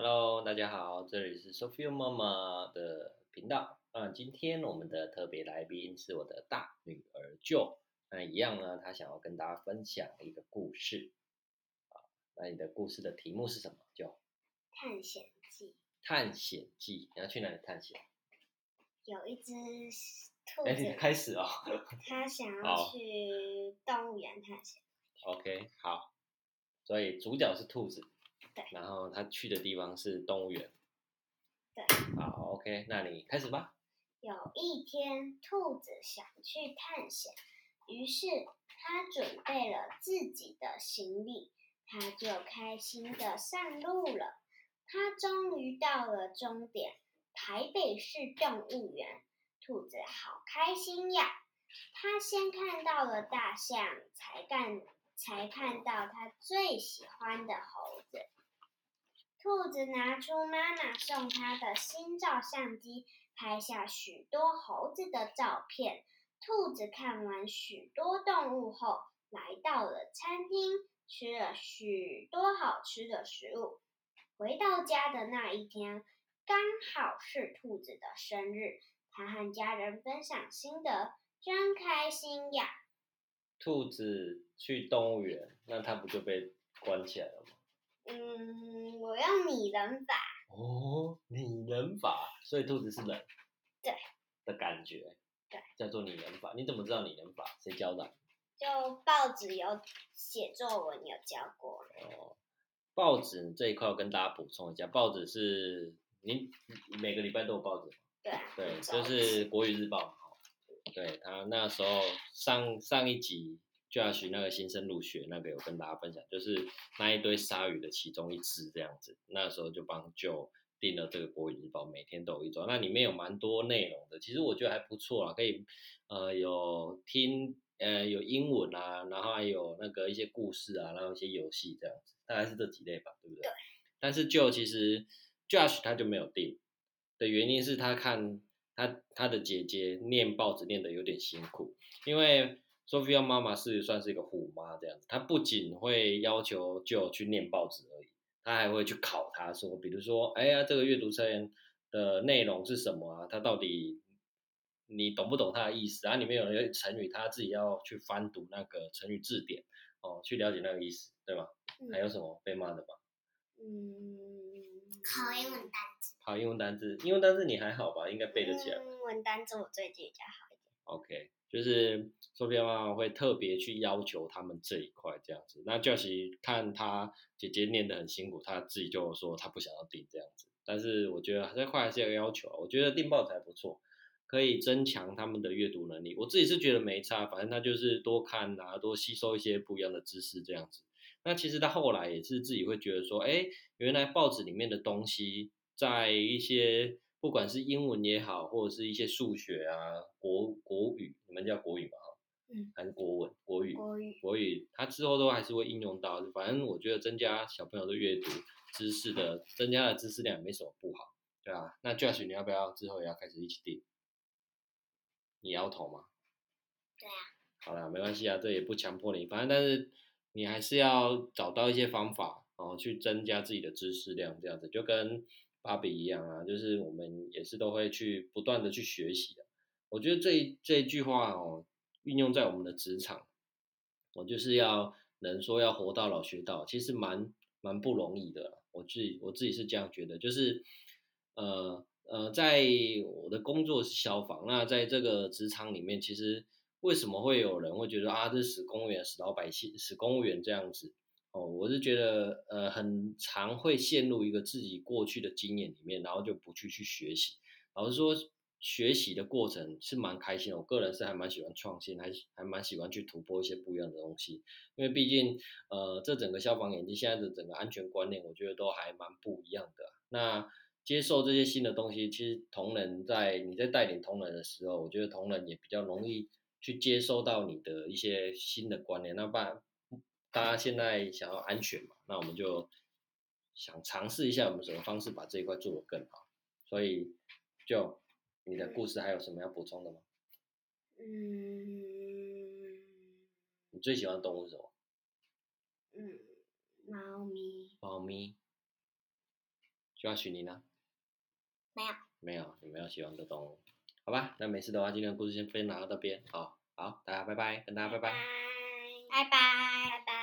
Hello，大家好，这里是 Sophia 妈妈的频道。嗯今天我们的特别来宾是我的大女儿 Jo。那一样呢，她想要跟大家分享一个故事。啊，那你的故事的题目是什么？Jo？探险记。探险记，你要去哪里探险？有一只兔子开始哦。它想要去动物园探险。OK，好。所以主角是兔子。对然后他去的地方是动物园。对。好，OK，那你开始吧。有一天，兔子想去探险，于是他准备了自己的行李，他就开心的上路了。他终于到了终点——台北市动物园。兔子好开心呀！它先看到了大象，才看才看到它最喜欢的猴子。兔子拿出妈妈送它的新照相机，拍下许多猴子的照片。兔子看完许多动物后，来到了餐厅，吃了许多好吃的食物。回到家的那一天，刚好是兔子的生日，它和家人分享心得，真开心呀！兔子去动物园，那它不就被关起来了吗？嗯，我用拟人法，哦，拟人法，所以兔子是人，对的感觉，对，叫做拟人法。你怎么知道拟人法？谁教的啊？就报纸有写作文有教过。哦，报纸这一块我跟大家补充一下，报纸是你你每个礼拜都有报纸吗？对啊，对，就是国语日报对他那时候上上一集 Josh 那个新生入学那个有跟大家分享，就是那一堆鲨鱼的其中一只这样子。那时候就帮 Joe 订了这个国语日报，每天都有一周，那里面有蛮多内容的，其实我觉得还不错啊，可以呃有听呃有英文啊，然后还有那个一些故事啊，然后一些游戏这样子，大概是这几类吧，对不对？对。但是 Joe 其实 Josh 他就没有订的原因是他看他他的姐姐念报纸念得有点辛苦，因为 Sophia 妈妈是算是一个虎妈这样子，她不仅会要求就去念报纸而已，她还会去考他说，比如说，哎呀，这个阅读测验的内容是什么啊？它到底你懂不懂它的意思啊？里面有一个成语，他自己要去翻读那个成语字典哦，去了解那个意思，对吗？嗯还有什么被骂的吗？嗯，考英文单词，考，英文单词，英文单词你还好吧？应该背得起来。英文单词我最近比较好。OK，就是 Sophia 妈妈会特别去要求他们这一块这样子。那教习看他姐姐念得很辛苦，他自己就说他不想要订这样子。但是我觉得这块还是有要求，我觉得订报纸还不错，可以增强他们的阅读能力。我自己是觉得没差，反正他就是多看啊，多吸收一些不一样的知识这样子。那其实他后来也是自己会觉得说，哎，原来报纸里面的东西，在一些不管是英文也好，或者是一些数学啊、国国语，你们叫国语嘛？哈，嗯，还是国文、国语、国语，国语，它之后都还是会应用到。反正我觉得增加小朋友的阅读知识的，增加的知识量也没什么不好，对啊。那 Josh，你要不要之后也要开始一起定？你摇头吗？对啊。好了，没关系啊，这也不强迫你，反正但是你还是要找到一些方法哦，去增加自己的知识量，这样子就跟芭比一样啊，就是我们也是都会去不断的去学习的。我觉得这这一句话哦，运用在我们的职场，我就是要能说要活到老学到，其实蛮蛮不容易的。我自己我自己是这样觉得，就是呃呃，在我的工作是消防，那在这个职场里面，其实为什么会有人会觉得啊，这是死公务员、死老百姓、死公务员这样子？哦，我是觉得呃，很常会陷入一个自己过去的经验里面，然后就不去去学习。老实说，学习的过程是蛮开心的，我个人是还蛮喜欢创新，还还蛮喜欢去突破一些不一样的东西。因为毕竟呃，这整个消防眼镜现在的整个安全观念，我觉得都还蛮不一样的。那接受这些新的东西，其实同仁在你在带领同仁的时候，我觉得同仁也比较容易去接收到你的一些新的观念。那不然大家现在想要安全嘛，那我们就想尝试一下，我们什么方式把这一块做得更好。所以，就你的故事还有什么要补充的吗？嗯你最喜欢的动物是什么？嗯，猫咪，猫咪。就要许你呢？没有，没有，你没有喜欢的动物，好吧？那没事的话，今天的故事先分享到这边，好，好，大家拜拜，跟大家拜拜。拜拜，拜拜。